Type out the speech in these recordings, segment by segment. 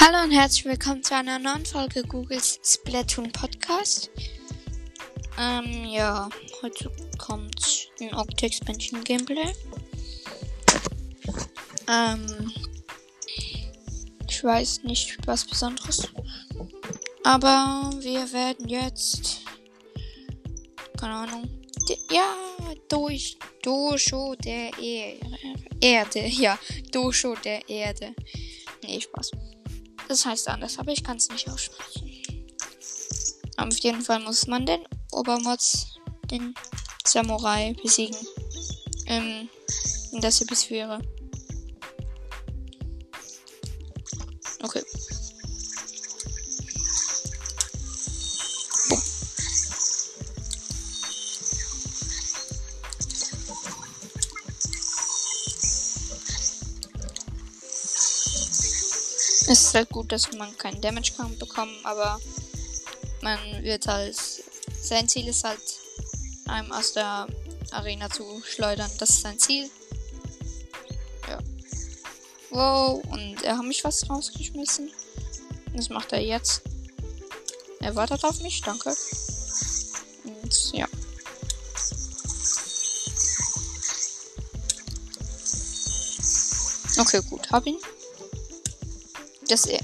Hallo und herzlich willkommen zu einer neuen Folge Googles Splatoon Podcast. Ähm, ja, heute kommt ein Octo-Expansion Gameplay. Ähm, ich weiß nicht was Besonderes. Aber wir werden jetzt, keine Ahnung, ja, durch Dosho der e Erde, ja, Dosho der Erde. Nee, Spaß. Das heißt anders, aber ich kann es nicht aussprechen. Auf jeden Fall muss man den Obermods, den Samurai, besiegen. Ähm, in das Episphäre. Okay. Es ist halt gut, dass man keinen Damage kann bekommen, aber man wird halt. Sein Ziel ist halt, einem aus der Arena zu schleudern. Das ist sein Ziel. Ja. Wow, und er hat mich fast rausgeschmissen. Das macht er jetzt. Er wartet auf mich, danke. Und ja. Okay, gut, hab ihn. Das e-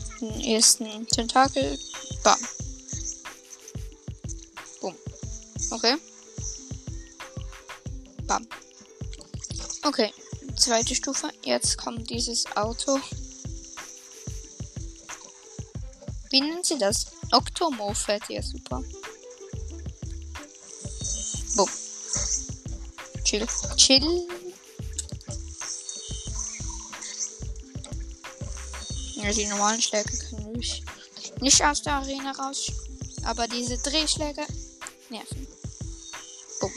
ersten Tentakel. Bam. Boom. Okay. Bam. Okay. Zweite Stufe. Jetzt kommt dieses Auto. Wie nennen sie das? Octomo fährt ja super. Boom. Chill. Chill. Ja, die normalen Schläge können mich nicht aus der Arena raus. Aber diese Drehschläge nerven. Bumm.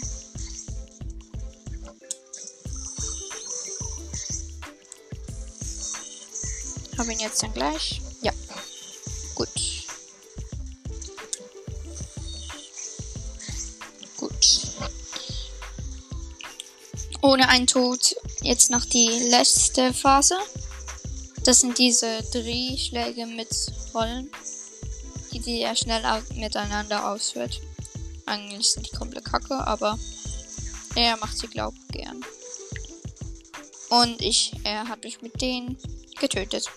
Habe ihn jetzt dann gleich? Ja. Gut. Gut. Ohne einen Tod jetzt noch die letzte Phase. Das sind diese Drehschläge mit Rollen, die die ja schnell miteinander ausführt. Eigentlich sind die komplett kacke, aber er macht sie, glaub gern. Und ich, er hat mich mit denen getötet.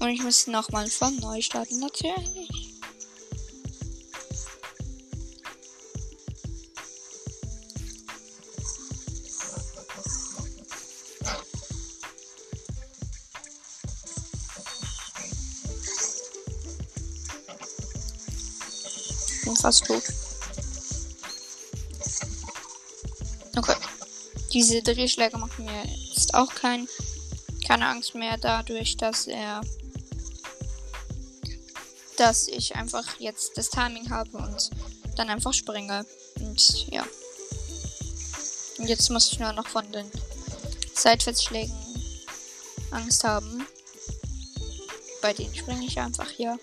Und ich muss nochmal von neu starten, natürlich. Fast tot. Okay. Diese Drehschläge machen mir jetzt auch kein, keine Angst mehr dadurch, dass er dass ich einfach jetzt das Timing habe und dann einfach springe. Und ja. Und jetzt muss ich nur noch von den Seitwärtsschlägen Angst haben. Bei denen springe ich einfach hier.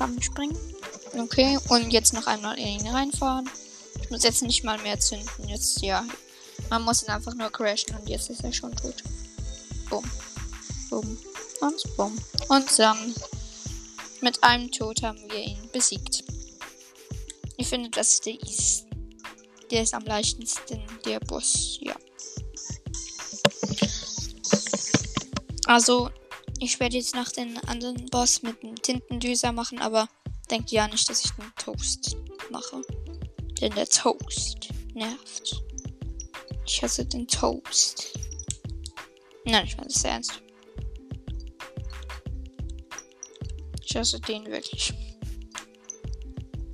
Bam springen. Okay, und jetzt noch einmal in ihn reinfahren. Ich muss jetzt nicht mal mehr zünden. Jetzt, ja. Man muss ihn einfach nur crashen und jetzt ist er schon tot. Bumm. Bumm. Und bumm. Und dann mit einem Tod haben wir ihn besiegt. Ich finde, das ist der East. Der ist am leichtesten, der Boss, ja. Also, ich werde jetzt nach den anderen Boss mit einem Tintendüser machen, aber denkt ja nicht, dass ich den Toast mache. Denn der Toast nervt. Ich hasse den Toast. Nein, ich meine das ernst. Ich hasse den wirklich.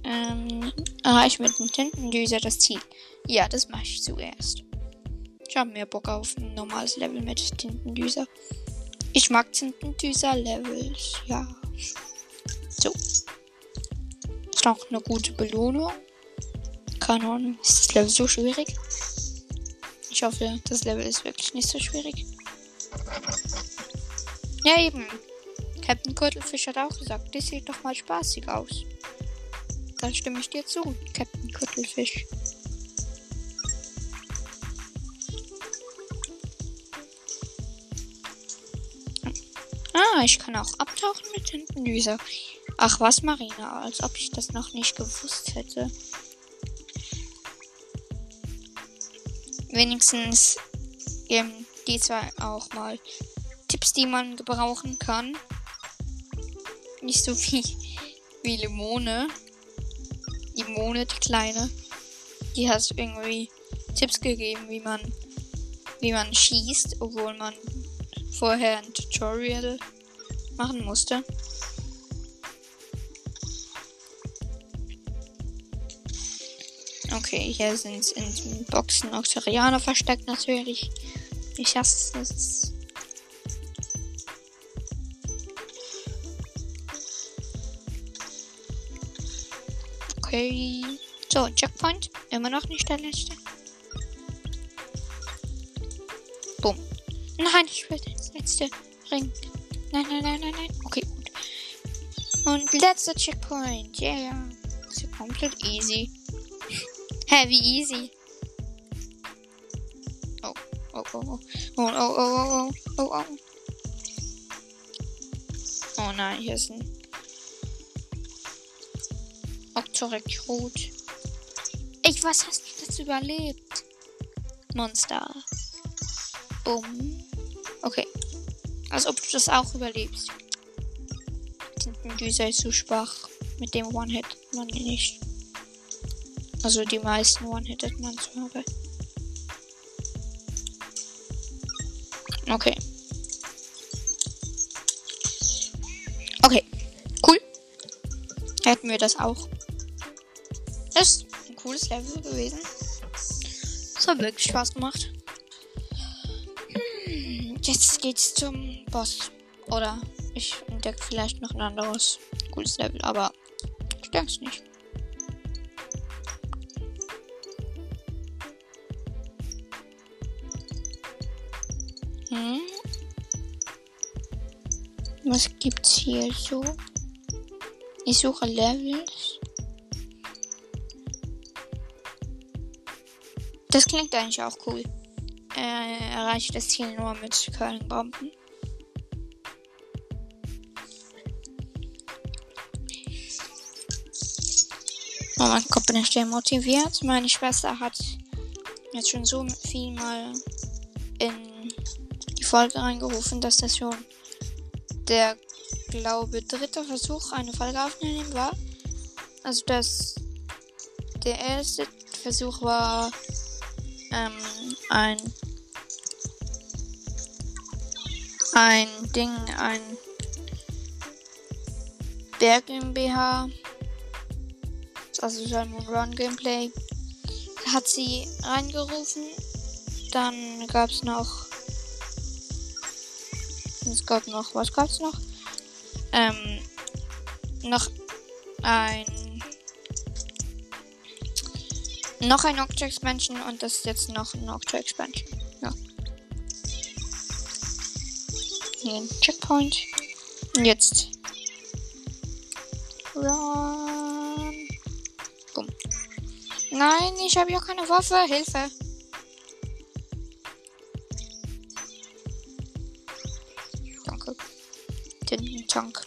Ähm, erreiche mit dem Tintendüser das Ziel. Ja, das mache ich zuerst. Ich habe mehr Bock auf ein normales Level mit Tintendüser. Ich mag Tintendüser-Levels, ja. So. Ist noch eine gute Belohnung. Keine Ahnung, ist das Level so schwierig? Ich hoffe, das Level ist wirklich nicht so schwierig. Ja, eben. Captain Kurtelfisch hat auch gesagt, das sieht doch mal spaßig aus. Da stimme ich dir zu, Captain Kurtelfisch. Ich kann auch abtauchen mit Tintendüse. Ach was, Marina, als ob ich das noch nicht gewusst hätte. Wenigstens geben die zwei auch mal Tipps, die man gebrauchen kann. Nicht so wie, wie Limone. Limone, die kleine. Die hat irgendwie Tipps gegeben, wie man, wie man schießt, obwohl man vorher ein Tutorial machen musste. Okay, hier sind in den Boxen Oxerianer versteckt natürlich. Ich hasse es. Okay. So, Checkpoint. Immer noch nicht der letzte. Boom. Nein, ich will das letzte Ring. Nein, nein, nein, nein, nein. Okay, gut. Und letzter Checkpoint. Yeah. Ist ja komplett easy. Wie easy? Oh, oh, oh, oh. Oh, oh, oh, oh, oh, oh, oh. Oh nein, hier ist ein Octorekrut. Ich, was hast du das überlebt? Monster. Bumm. Okay. Als ob du das auch überlebst. Dieser ist zu schwach. Mit dem One-Hit man nicht. Also die meisten One-Hitted man zu haben. Okay. Okay. Cool. Hätten wir das auch. Das ist ein cooles Level gewesen. Es hat wirklich Spaß gemacht. Jetzt geht's zum Boss. Oder ich entdecke vielleicht noch ein anderes cooles Level, aber ich denke es nicht. Hm. Was gibt's hier so? Ich suche Levels. Das klingt eigentlich auch cool. Äh, erreicht das Ziel nur mit Curling-Bomben. Oh mein Gott, bin ich sehr motiviert. Meine Schwester hat jetzt schon so viel mal in die Folge reingerufen, dass das schon der, glaube dritte Versuch, eine Folge aufzunehmen war. Also das der erste Versuch war ähm, ein ein Ding, ein Berg GmbH, also Salmon Run Gameplay, hat sie reingerufen. Dann gab es noch, es gab noch, was gab es noch? Ähm, noch ein noch ein Octo Expansion und das ist jetzt noch ein Octo Expansion. Ein Checkpoint. Und jetzt. Run. Bumm. Nein, ich habe ja keine Waffe. Hilfe. Danke. Den Tank.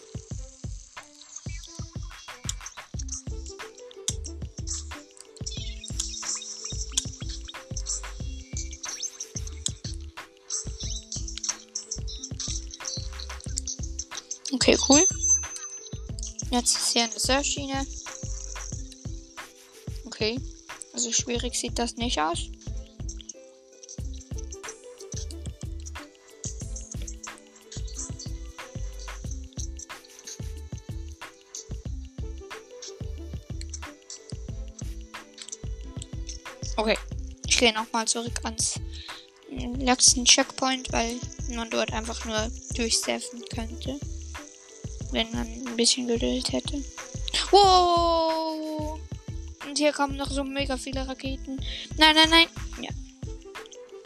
Okay, cool. Jetzt ist hier eine Surfschiene. Okay. Also schwierig sieht das nicht aus. Okay. Ich gehe nochmal zurück ans letzten Checkpoint, weil man dort einfach nur durchsurfen könnte. Wenn man ein bisschen Geduld hätte. Wow! Und hier kommen noch so mega viele Raketen. Nein, nein, nein. Ja.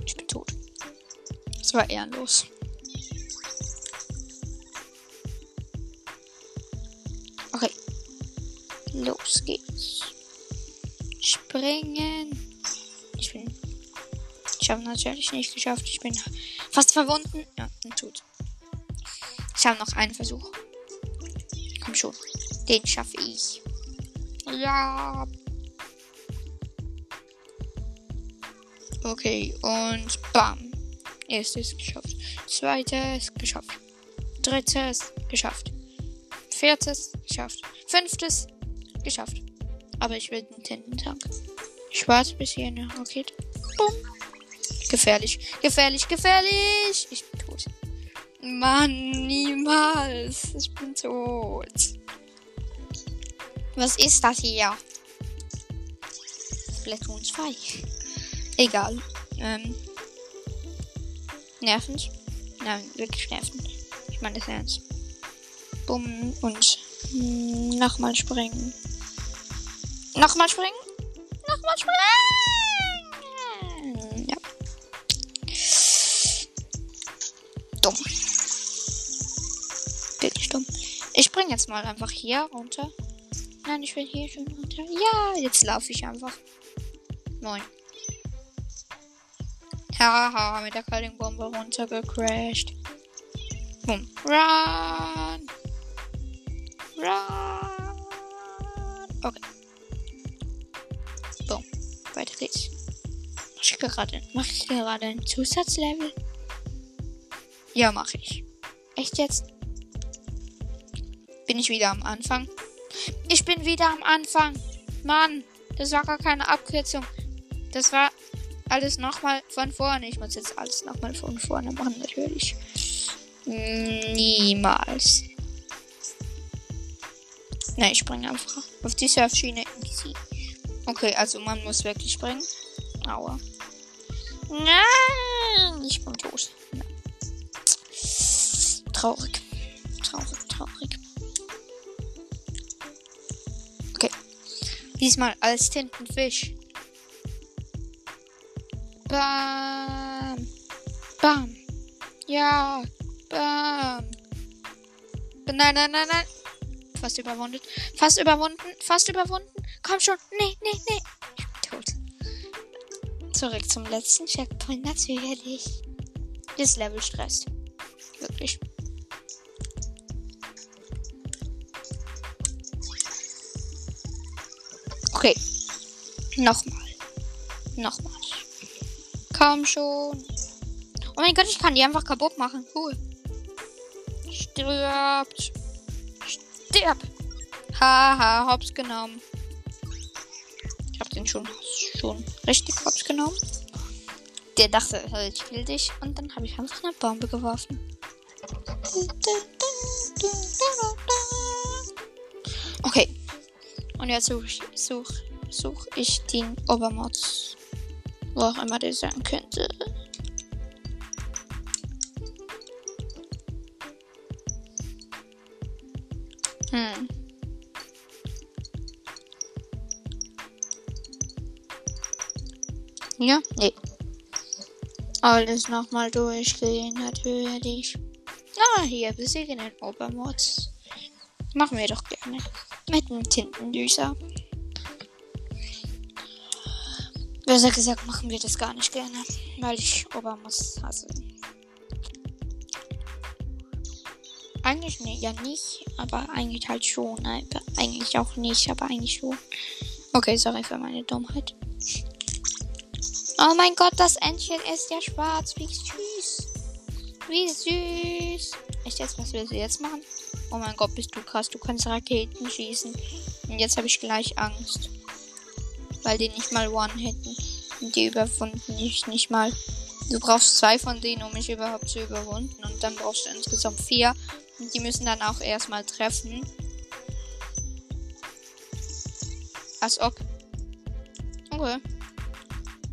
Ich bin tot. Das war ehrenlos. Okay. Los geht's. Springen. Ich bin. Ich habe natürlich nicht geschafft. Ich bin fast verwunden. Ja, bin tot. Ich habe noch einen Versuch. Schon. Den schaffe ich. Ja. Okay, und bam. Erstes geschafft. Zweites geschafft. Drittes geschafft. Viertes geschafft. Fünftes geschafft. Aber ich will den Tintentank. Ich warte bis hier eine Rakete. Bumm. Gefährlich, gefährlich, gefährlich. Ich bin tot. Mann, niemals. Ich bin tot. Was ist das hier? Splatoon 2. Egal. Ähm. Nervend. Nein, wirklich nervend. Ich meine das ernst. Bumm und nochmal springen. Nochmal springen. Nochmal springen. Ja. Dumm. Wirklich dumm. Ich spring jetzt mal einfach hier runter. Nein, ich will hier schon runter. Ja, jetzt laufe ich einfach. Moin. Haha, mit der kalten Bombe runtergecrashed. Boom. Run! Run! Okay. Boom. Weiter geht's. Mach ich gerade, mach ich gerade ein Zusatzlevel? Ja, mache ich. Echt jetzt? Bin ich wieder am Anfang? Ich bin wieder am Anfang. Mann, das war gar keine Abkürzung. Das war alles nochmal von vorne. Ich muss jetzt alles nochmal von vorne machen, natürlich. Niemals. Ne, ich springe einfach auf die Surfschiene. Okay, also man muss wirklich springen. Aua. Nein, ich bin tot. Nein. Traurig, Diesmal als Tintenfisch. Bam. Bam. Ja. Bam. Nein, nein, nein, nein. Fast überwunden. Fast überwunden. Fast überwunden. Komm schon. Nee, nee, nee. Ich bin tot. Zurück zum letzten Checkpoint. Natürlich. Das Level stresst. Wirklich. Okay. Nochmal. Nochmal. Komm schon. Oh mein Gott, ich kann die einfach kaputt machen. Cool. Stirbt. Stirb. Haha, hops genommen. Ich hab den schon, schon richtig hops genommen. Der dachte, ich will dich. Und dann habe ich einfach eine Bombe geworfen. Und jetzt suche ich, such, such ich den Obermods. Wo auch immer der sein könnte. Hm. Ja, nee. Alles nochmal durchgehen, natürlich. Ah, hier besiegen den Obermods. Machen wir doch gerne. Mit einem Tintendüser. Besser gesagt, machen wir das gar nicht gerne, weil ich Obermods hasse. Eigentlich nee, ja nicht, aber eigentlich halt schon. Aber eigentlich auch nicht, aber eigentlich schon. Okay, sorry für meine Dummheit. Oh mein Gott, das Entchen ist ja schwarz. Wie süß. Wie süß. Echt jetzt, was sie jetzt machen? Oh mein Gott, bist du krass. Du kannst Raketen schießen. Und jetzt habe ich gleich Angst. Weil die nicht mal One-Hitten. Und die überwunden nicht, nicht mal. Du brauchst zwei von denen, um mich überhaupt zu überwunden. Und dann brauchst du insgesamt vier. Und die müssen dann auch erstmal treffen. Als ob. Okay.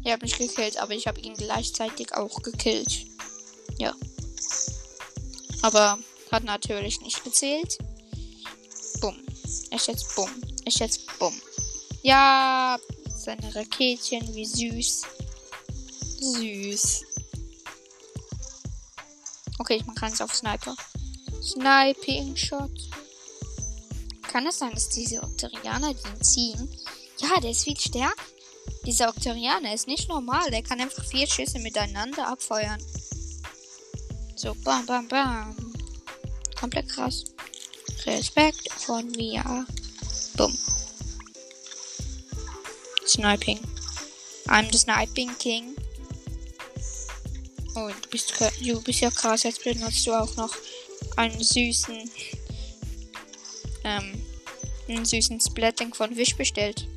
Er hat mich gekillt, aber ich habe ihn gleichzeitig auch gekillt. Ja. Aber hat natürlich nicht gezählt. Bumm. Ich jetzt bumm. Ich jetzt bumm. Ja, seine Raketchen, wie süß. Süß. Okay, ich mache eins auf Sniper. Sniping Shot. Kann es sein, dass diese Octorianer den ziehen? Ja, der ist viel stärker. Dieser Octorianer ist nicht normal. Der kann einfach vier Schüsse miteinander abfeuern. So, bam, bam, bam. Komplett krass. Respekt von mir. Bumm. Sniping. I'm the Sniping King. Oh, du bist, du bist ja krass. Jetzt benutzt du auch noch einen süßen, ähm, einen süßen Splatling von Wish bestellt.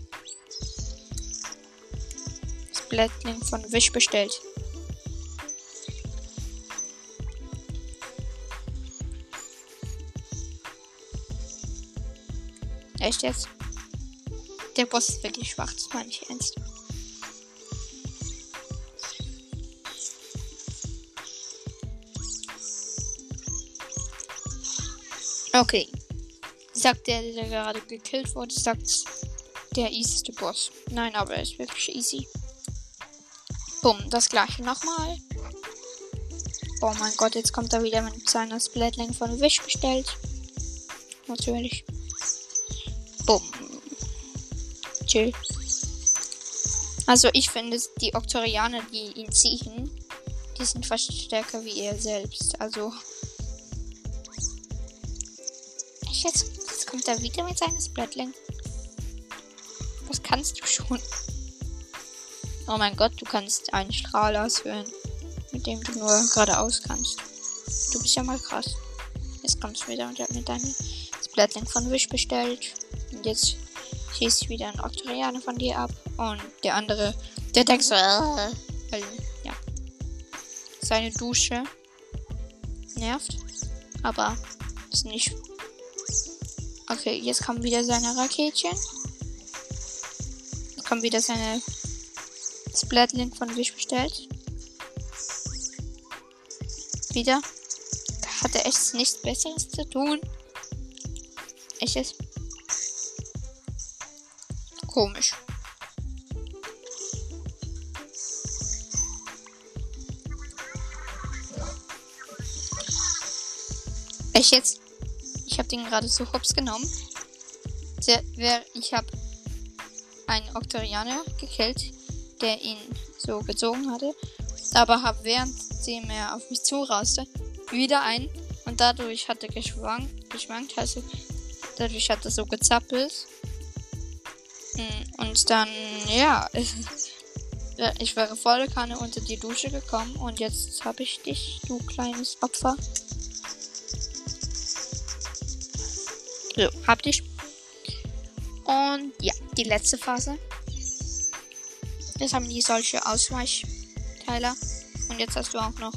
Splatling von Wish bestellt. Echt jetzt? Der Boss ist wirklich schwach, das meine ich ernst. Okay. Sagt der, der gerade gekillt wurde, sagt der easyste Boss. Nein, aber er ist wirklich easy. Bumm, das gleiche nochmal. Oh mein Gott, jetzt kommt er wieder mit seiner Splatling von Wish bestellt. Natürlich. Chill. Also ich finde, die Oktorianer, die ihn ziehen, die sind fast stärker wie er selbst. Also. Jetzt, jetzt kommt er wieder mit seinem Splatling. Was kannst du schon? Oh mein Gott, du kannst einen Strahl ausführen, mit dem du nur geradeaus kannst. Du bist ja mal krass. Jetzt kommst du wieder mit deinem Splatling von Wish bestellt. Und jetzt schießt wieder ein Oktorianer von dir ab. Und der andere, der denkt so, äh, weil, ja. Seine Dusche nervt. Aber ist nicht. Okay, jetzt kommen wieder seine Raketchen. Jetzt kommt wieder seine Splatling von Wish bestellt. Wieder. Hat er echt nichts Besseres zu tun. Echtes. Komisch. Ich jetzt. Ich habe den gerade zu Hops genommen. Der, wer, ich habe einen Oktorianer gekillt, der ihn so gezogen hatte. Aber habe währenddem er auf mich zuraste, wieder einen. Und dadurch hat er geschwankt, geschwankt, also dadurch hat er so gezappelt. Und dann, ja, ich wäre volle Kanne unter die Dusche gekommen und jetzt habe ich dich, du kleines Opfer. So, hab dich. Und ja, die letzte Phase. Jetzt haben die solche Ausweichteiler. Und jetzt hast du auch noch.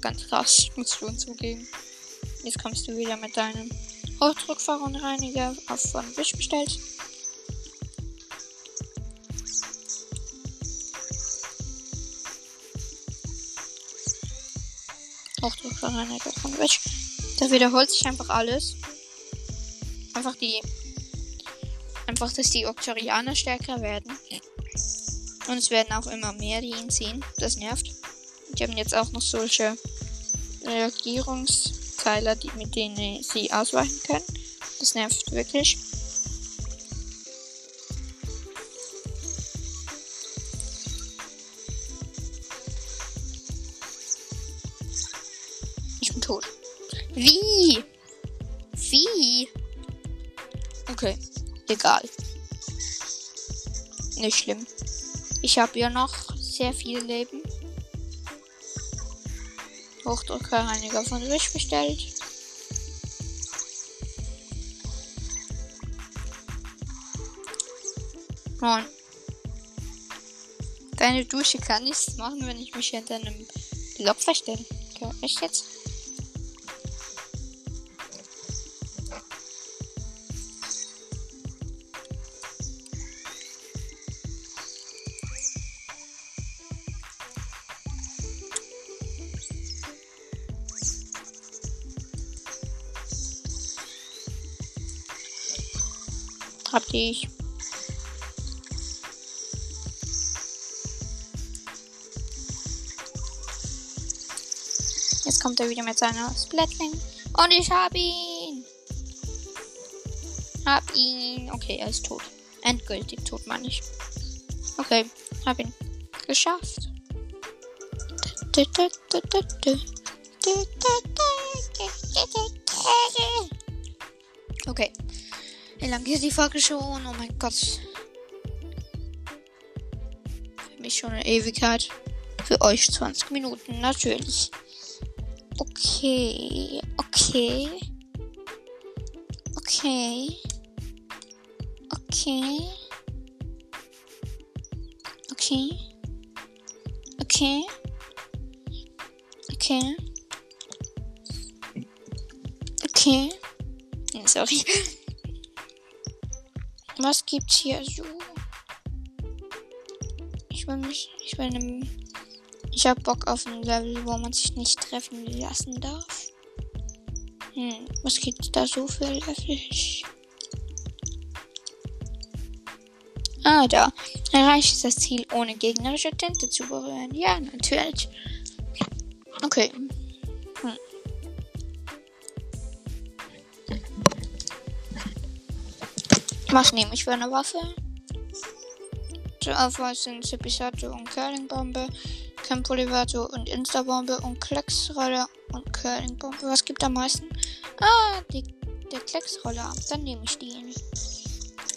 Ganz krass, musst du zugeben. Jetzt kommst du wieder mit deinem Hochdruckverunreiniger auf von Wish bestellt. Hochdruckverunreiniger von Wish. Da wiederholt sich einfach alles. Einfach die. Einfach, dass die Oktorianer stärker werden. Und es werden auch immer mehr, die ihn ziehen. Das nervt. Die haben jetzt auch noch solche Reagierungs- Pfeiler, die, mit denen sie ausweichen können. Das nervt wirklich. Ich bin tot. Wie? Wie? Okay, egal. Nicht schlimm. Ich habe ja noch sehr viel Leben. Hochdruckreiniger von Wish bestellt. Moin. Deine Dusche kann nichts machen, wenn ich mich hinter einem Block verstelle. Echt jetzt? Ich. Jetzt kommt er wieder mit seiner Splatling. Und ich hab ihn. Hab ihn. Okay, er ist tot. Endgültig tot, meine ich. Okay, hab ihn geschafft. Okay. lang ist die Folge schon? Oh mein Gott. Für mich schon eine Ewigkeit. Für euch 20 Minuten, natürlich. Okay, okay. Okay. Okay. Okay. Okay. Okay. Okay. Sorry. Was gibt's hier so? Ich will mich. Ich will einem. Ich hab Bock auf ein Level, wo man sich nicht treffen lassen darf. Hm, was gibt's da so für Level? Ah, da. Erreicht das Ziel ohne gegnerische Tinte zu berühren. Ja, natürlich. Okay. Was nehme ich für eine Waffe? Zur Auswahl sind Zipisato und Curlingbombe, Campolivato und Instabombe und Klecksroller und Curlingbombe. Was gibt am meisten? Ah, die, der Klecksroller. Dann nehme ich den.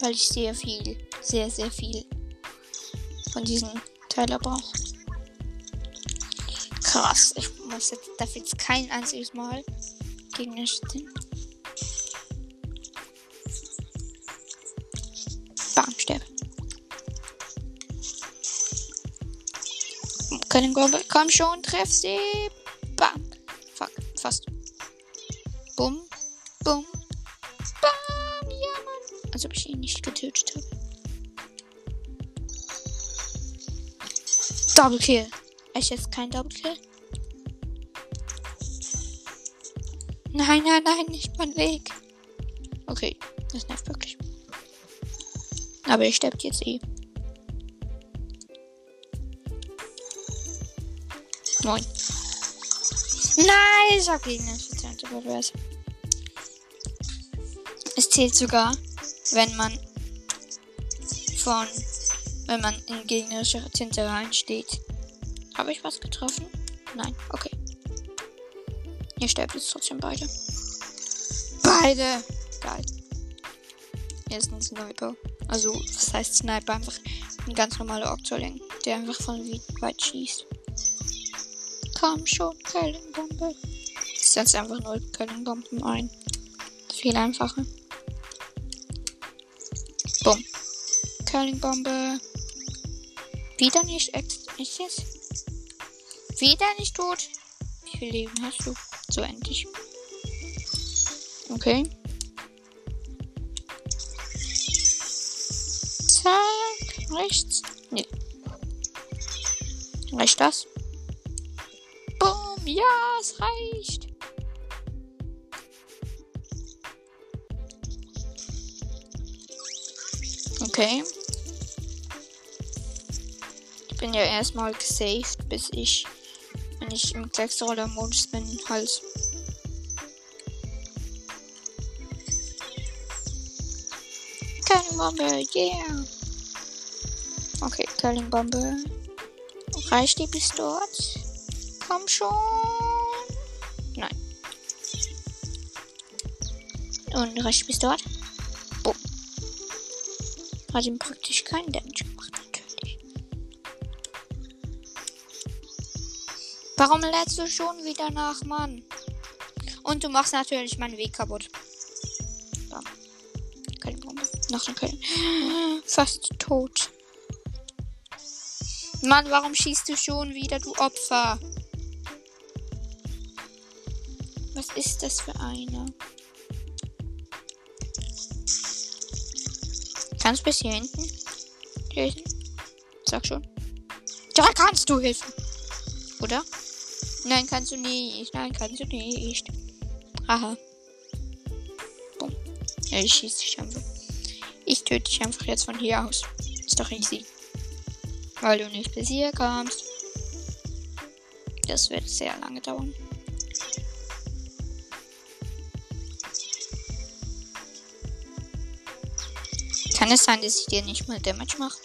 Weil ich sehr viel, sehr, sehr viel von diesen Teilen brauche. Krass. Ich muss jetzt, darf jetzt kein einziges Mal gegen den Können Gobble, komm schon, treff sie. Bam. Fuck, fast. Bumm, bumm, bam. Ja, Mann. Als ob ich ihn nicht getötet habe. Double Kill. Echt jetzt kein Double Kill? Nein, nein, nein, nicht mein Weg. Okay, das nervt wirklich. Aber ihr sterbt jetzt eh. Neun. Nein, ich hab gegen den Sozialtyp Es zählt sogar, wenn man von, wenn man in gegnerischer Tinte reinsteht. Habe ich was getroffen? Nein, okay. Ihr sterbt jetzt trotzdem beide. Beide! Geil. Hier ist ein Sniper. Also, was heißt Sniper? Einfach ein ganz normaler Oktoling, der einfach von weit schießt. Komm schon, Curlingbombe. Ich setze einfach nur Curlingbomben ein. Viel einfacher. Bumm. Curlingbombe. Wieder nicht. Echt jetzt? Wieder nicht tot? Wie viel Leben hast du? So endlich. Okay. Zack. Rechts. Nee. Reicht das? Ja, es reicht. Okay. Ich bin ja erstmal gesaved, bis ich, wenn ich im Klecksroller-Modus bin, halt Curlingbombe, yeah. Okay, Curlingbombe. Reicht die bis dort? Komm schon. Nein. Und reicht bis dort? Boom. Hat ihm praktisch keinen Damage gemacht, natürlich. Warum lädst du schon wieder nach, Mann? Und du machst natürlich meinen Weg kaputt. Bam. Keine Bombe. Noch eine Köln. Fast tot. Mann, warum schießt du schon wieder, du Opfer? Was ist das für eine? Kannst bis hier hinten helfen? Sag schon. Ja, kannst du helfen. Oder? Nein, kannst du nicht. Nein, kannst du nicht. Haha. Bumm. Ja, ich schieße dich einfach. Ich töte dich einfach jetzt von hier aus. Ist doch easy. Weil du nicht bis hier kommst. Das wird sehr lange dauern. Kann es sein, dass ich dir nicht mal Damage mache?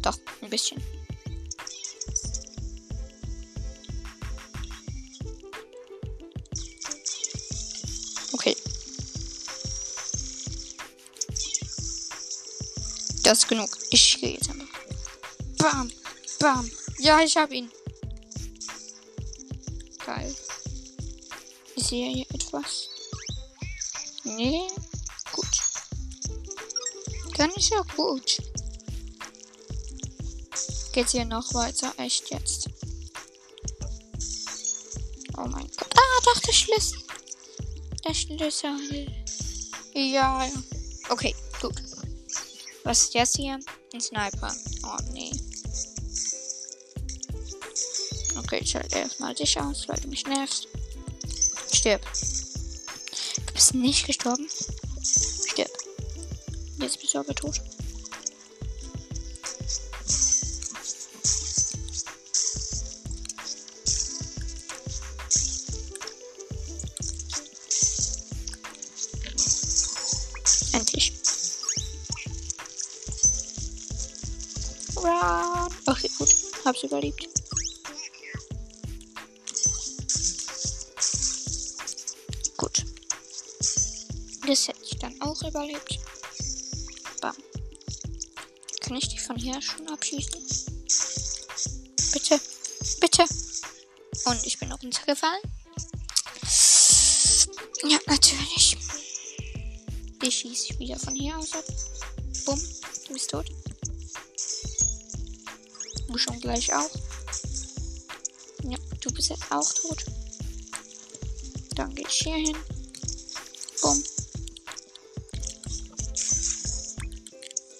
Doch, ein bisschen. Okay. Das ist genug. Ich gehe jetzt einmal. Bam, bam. Ja, ich hab ihn. Geil. Ich sehe hier etwas. Nee. Gut. Dann ist ja gut. Geht's hier noch weiter? Echt jetzt? Oh mein Gott. Ah, doch, der Schlüssel. Der Schlüssel. Ja, ja. Okay, gut. Was ist jetzt hier? Ein Sniper. Oh, nee. Okay, ich schalte erstmal dich aus, weil du mich nervst. Stirb. Du bist nicht gestorben. Stirb. Jetzt bist du aber tot. Endlich. Run. Okay, gut. Hab's überlebt. Auch überlebt. Bam. Kann ich die von hier schon abschießen? Bitte. Bitte. Und ich bin runtergefallen. Ja, natürlich. Die schieße ich wieder von hier aus ab. Bumm. Du bist tot. Du schon gleich auch. Ja, du bist jetzt auch tot. Dann gehe ich hier hin.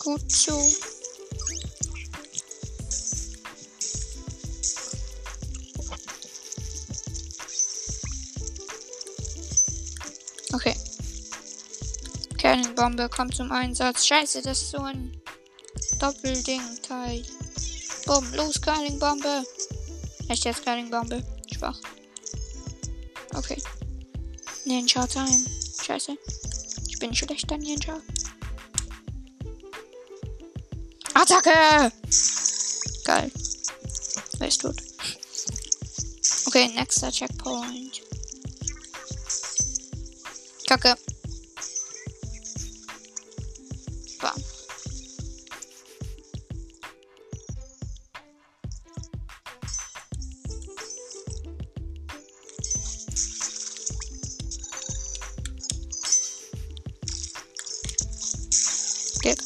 Gut so. Okay. Kernbombe kommt zum Einsatz. Scheiße, das ist so ein Doppelding-Teil. Bumm, los, Curling-Bombe. Echt jetzt Curling-Bombe? Schwach. Okay. Ninja Time. Scheiße. Ich bin schlechter Ninja. Attacke! Geil. Ist tot? Okay, nächster Checkpoint. Kacke. Bam. Gelb.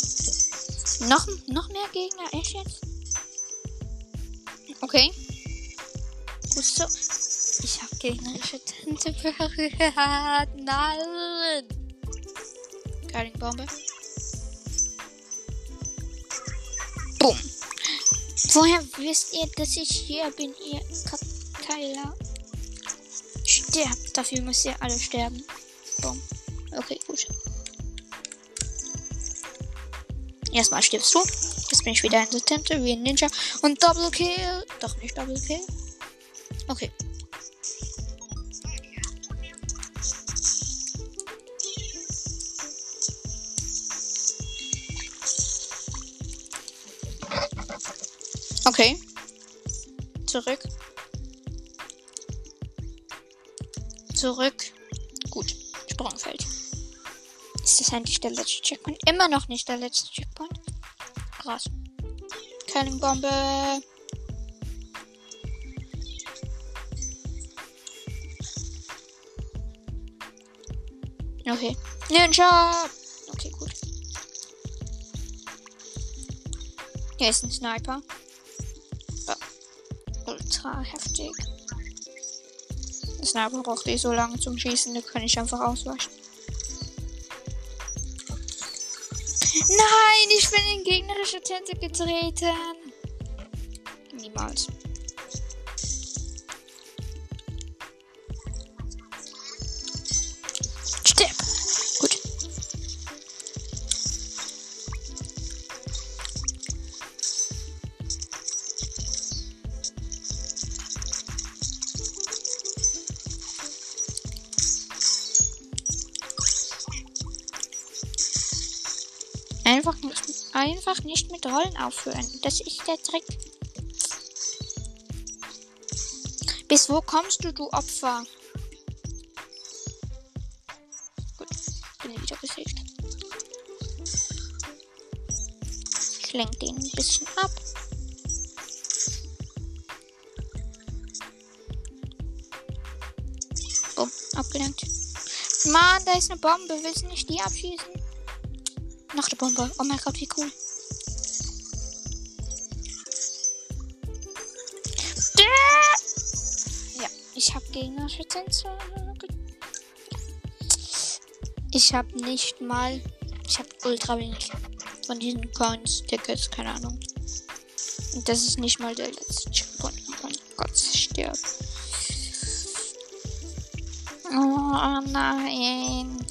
Noch, noch mehr Gegner, echt jetzt? Okay. Gut so. Ich hab gegnerische Tinte berührt. Nein. Bombe. Boom. Woher wisst ihr, dass ich hier bin, ihr Kapteiler? Sterbt. Dafür müsst ihr alle sterben. Boom. Okay, gut. Erstmal stirbst du. Jetzt bin ich wieder in der Tinte wie ein Ninja. Und Double Kill. Doch nicht Double Kill. Okay. Okay. Zurück. Zurück. Eigentlich der letzte Checkpoint? Immer noch nicht der letzte Checkpoint. Krass. Bombe. Okay. Ninja! Okay, gut. Hier ist ein Sniper. Ultra heftig. Der Sniper braucht eh so lange zum Schießen, da kann ich einfach ausweichen. Nein, ich bin in gegnerische Tinte getreten. Niemals. Mit Rollen aufhören. Das ist der Trick. Bis wo kommst du, du Opfer? Gut, bin wieder besiegt. Ich lenke den ein bisschen ab. Bumm, abgelenkt. Mann, da ist eine Bombe. Willst du nicht die abschießen? Noch eine Bombe. Oh mein Gott, wie cool. Ich habe gegnerische Tänzer. Ich habe nicht mal. Ich habe ultra wenig von diesen Coins, Tickets, keine Ahnung. Und das ist nicht mal der letzte Checkpoint. Oh mein Gott, sterbe. Oh nein.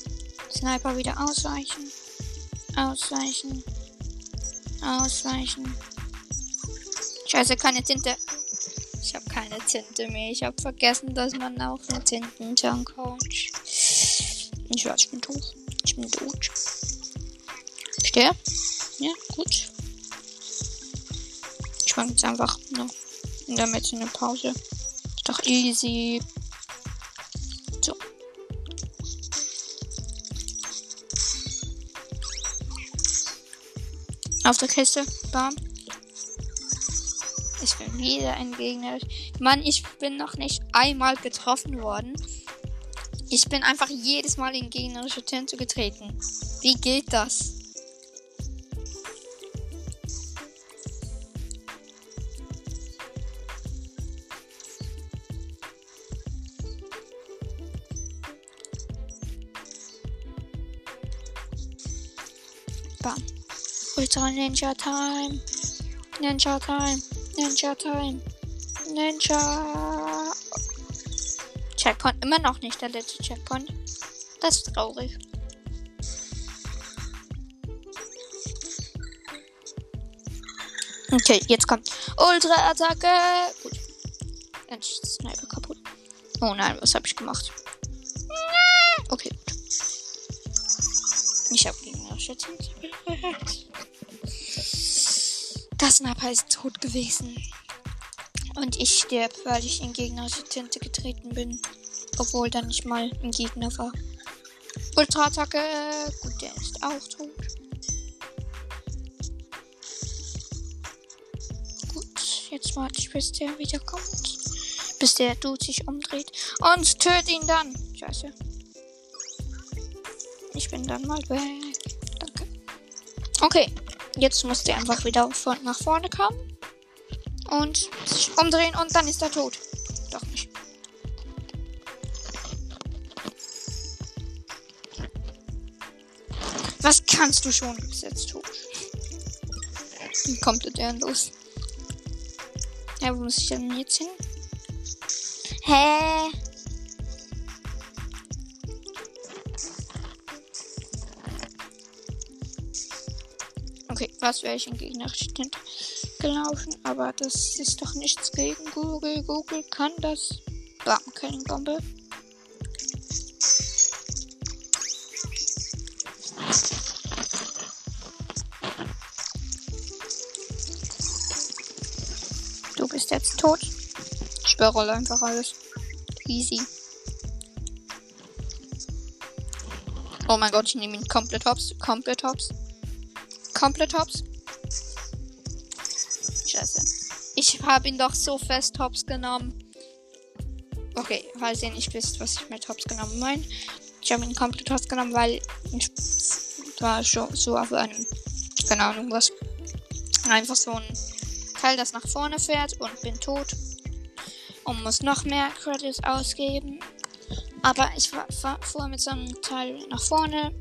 Sniper wieder ausweichen. Ausweichen. Ausweichen. Scheiße, keine Tinte. Keine Tinte mehr. Ich habe vergessen, dass man auch eine Tintentank hat. Ich weiß, ich bin tot. Ich bin tot. Sterb? Ja, gut. Ich mache jetzt einfach noch in der Mitte eine Pause. Ist doch easy. So. Auf der Kiste. Bam. Wieder ein Gegner. Mann, ich bin noch nicht einmal getroffen worden. Ich bin einfach jedes Mal in gegnerische Tinte getreten. Wie geht das? Bam. Ultra Ninja Time. Ninja Time. Ninja Time. Ninja. Checkpoint immer noch nicht der letzte Checkpoint. Das ist traurig. Okay, jetzt kommt Ultra-Attacke. Gut. Dann ist das Sniper kaputt. Oh nein, was habe ich gemacht? Okay, gut. Ich habe gegen Schützen gehört. Das Sniper ist tot gewesen. Und ich sterbe, weil ich in gegnerische Tinte getreten bin. Obwohl da nicht mal ein Gegner war. Ultra-Attacke. Gut, der ist auch tot. Gut, jetzt warte ich, bis der wiederkommt. Bis der Dude sich umdreht. Und tötet ihn dann. Scheiße. Ich bin dann mal weg. Danke. Okay. Jetzt muss der einfach wieder nach vorne kommen. Und sich umdrehen und dann ist er tot. Doch nicht. Was kannst du schon? Du bist jetzt tot. Wie kommt der denn los? Ja, wo muss ich denn jetzt hin? Hä? Was wäre ich in gegnerische Tinte gelaufen? Aber das ist doch nichts gegen Google. Google kann das. Bam, keine Bombe. Du bist jetzt tot. Ich überrolle einfach alles. Easy. Oh mein Gott, ich nehme ihn komplett hops. Komplett hops. Komplett hops. Scheiße. Ich habe ihn doch so fest hops genommen. Okay, falls ihr nicht wisst, was ich mit hops genommen meine. Ich habe ihn komplett hops genommen, weil ich war schon so auf einem, keine Ahnung was. Einfach so ein Teil, das nach vorne fährt und bin tot. Und muss noch mehr Credits ausgeben. Aber ich fuhr mit so einem Teil nach vorne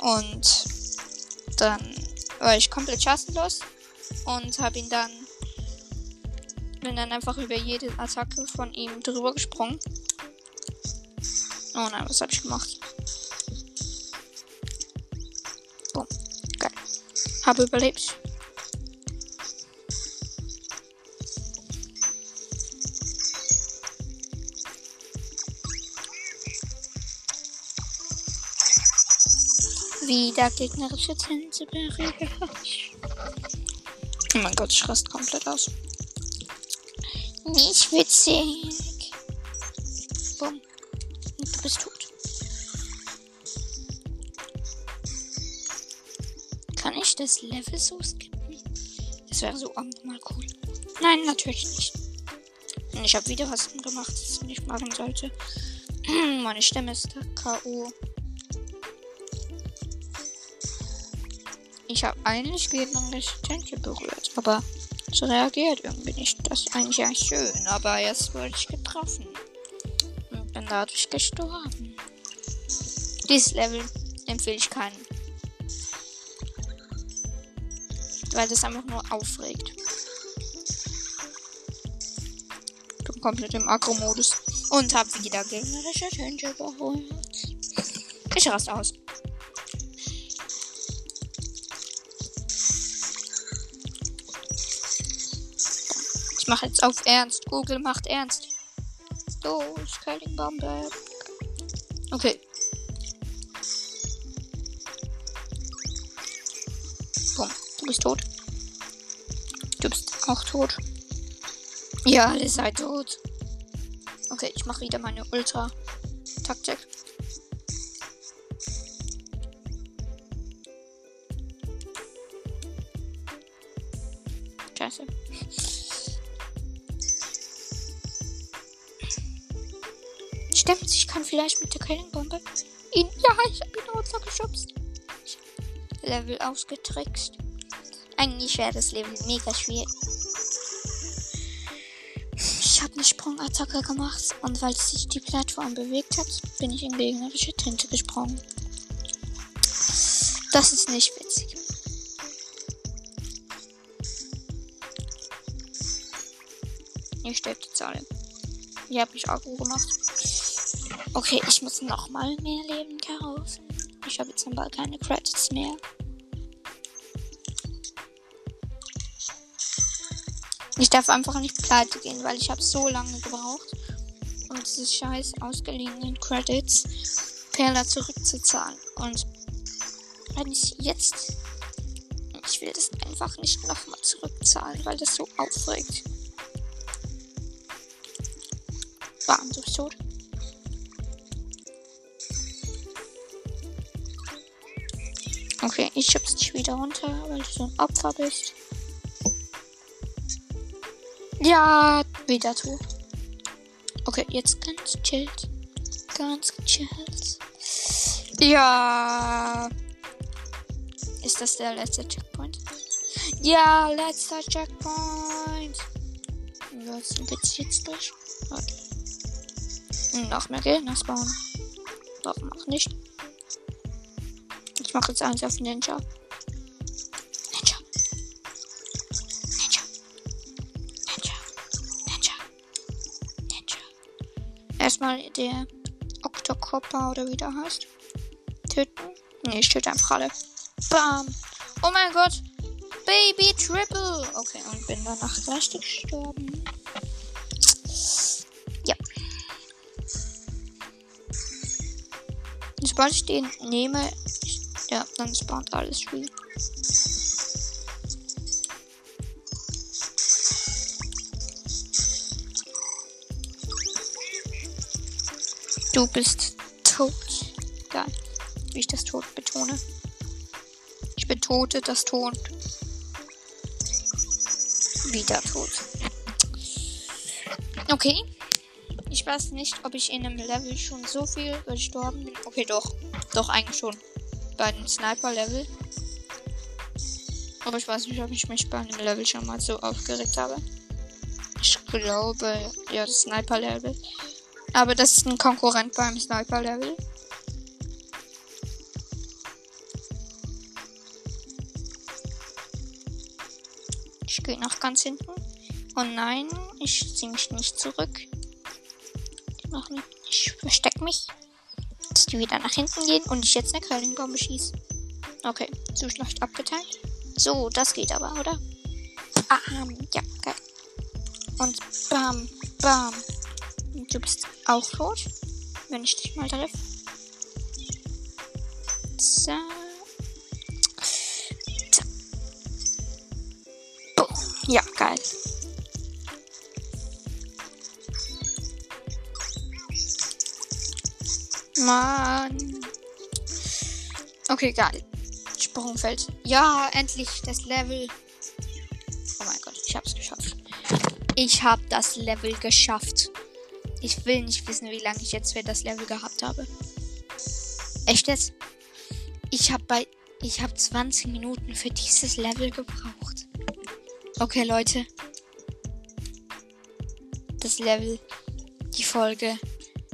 und dann war ich komplett chancenlos und habe ihn dann bin dann einfach über jede Attacke von ihm drüber gesprungen. Oh nein, was habe ich gemacht? Boom. Geil. Habe überlebt. Wieder gegnerische Tänze. Oh mein Gott, ich raste komplett aus. Nicht witzig. Bumm. Und du bist tot. Kann ich das Level so skippen? Das wäre so mal cool. Nein, natürlich nicht. Ich habe wieder was gemacht, das ich nicht machen sollte. Meine Stimme ist K.O. Ich habe eigentlich gegnerische Tänche berührt, aber so reagiert irgendwie nicht. Das ist eigentlich ja schön, aber jetzt wurde ich getroffen. Und bin dadurch gestorben. Dieses Level empfehle ich keinen. Weil das einfach nur aufregt. Bin komplett im Agro-Modus. Und habe wieder gegnerische Tänche geholt. Ich raste aus. Mache jetzt auf Ernst. Google macht Ernst. Los, Curling Bombe. Okay. Komm, du bist tot. Du bist auch tot. Ja, ihr seid tot. Okay, ich mache wieder meine Ultra-Taktik. Vielleicht mit der Killing-Bombe ihn. Ja, ich habe ihn runtergeschubst. Level ausgetrickst. Eigentlich wäre das Level mega schwierig. Ich habe eine Sprungattacke gemacht und weil sich die Plattform bewegt hat, bin ich in gegnerische Tinte gesprungen. Das ist nicht witzig. Ihr sterbt jetzt alle. Ihr habt mich auch gemacht. Okay, ich muss noch mal mehr Leben kaufen. Ich habe jetzt aber keine Credits mehr. Ich darf einfach nicht pleite gehen, weil ich habe so lange gebraucht, um diese scheiß ausgeliehenen Credits Perla zurückzuzahlen. Und wenn ich jetzt... Ich will das einfach nicht nochmal zurückzahlen, weil das so aufregt. Du bist tot. Okay, ich schub's dich wieder runter, weil du so ein Opfer bist. Ja, wieder tot. Okay, jetzt ganz chillt. Ganz chillt. Ja. Ist das der letzte Checkpoint? Ja, letzter Checkpoint. Was geht's jetzt durch? Okay. Noch mehr Gegner spawnen. Warum auch nicht? Ich mache jetzt eins auf Ninja. Ninja. Ninja. Ninja. Ninja. Ninja. Erstmal der Octocopper oder wie der heißt. Töten. Ne, ich töte einfach alle. Bam. Oh mein Gott. Baby Triple. Okay, und bin danach gleich gestorben. Ja. Sobald ich den nehme, dann spawnt alles free. Du bist tot. Geil. Wie ich das tot betone. Ich betote das Tod. Wieder tot. Okay. Ich weiß nicht, ob ich in einem Level schon so viel gestorben bin. Okay, doch. Doch, eigentlich schon bei den Sniper-Level. Aber ich weiß nicht, ob ich mich bei einem Level schon mal so aufgeregt habe. Ich glaube, ja, das Sniper-Level. Aber das ist ein Konkurrent beim Sniper-Level. Ich gehe nach ganz hinten. Oh nein, ich ziehe mich nicht zurück. Ich, ich verstecke mich die wieder nach hinten gehen und ich jetzt eine Curling-Bombe schieße. Okay, Zuschlacht abgeteilt. So, das geht aber, oder? Bam, ja, geil. Und bam, bam. Du bist auch tot, wenn ich dich mal treffe. So. Mann. Okay, geil. Sprungfeld. Ja, endlich das Level. Ich habe das Level geschafft. Ich will nicht wissen, wie lange ich jetzt für das Level gehabt habe. Echt jetzt? Ich habe bei ich habe 20 Minuten für dieses Level gebraucht. Okay, Leute. Das Level, die Folge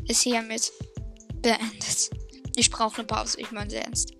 ist hiermit beendet. Ich brauche eine Pause, ich meine sehr ernst.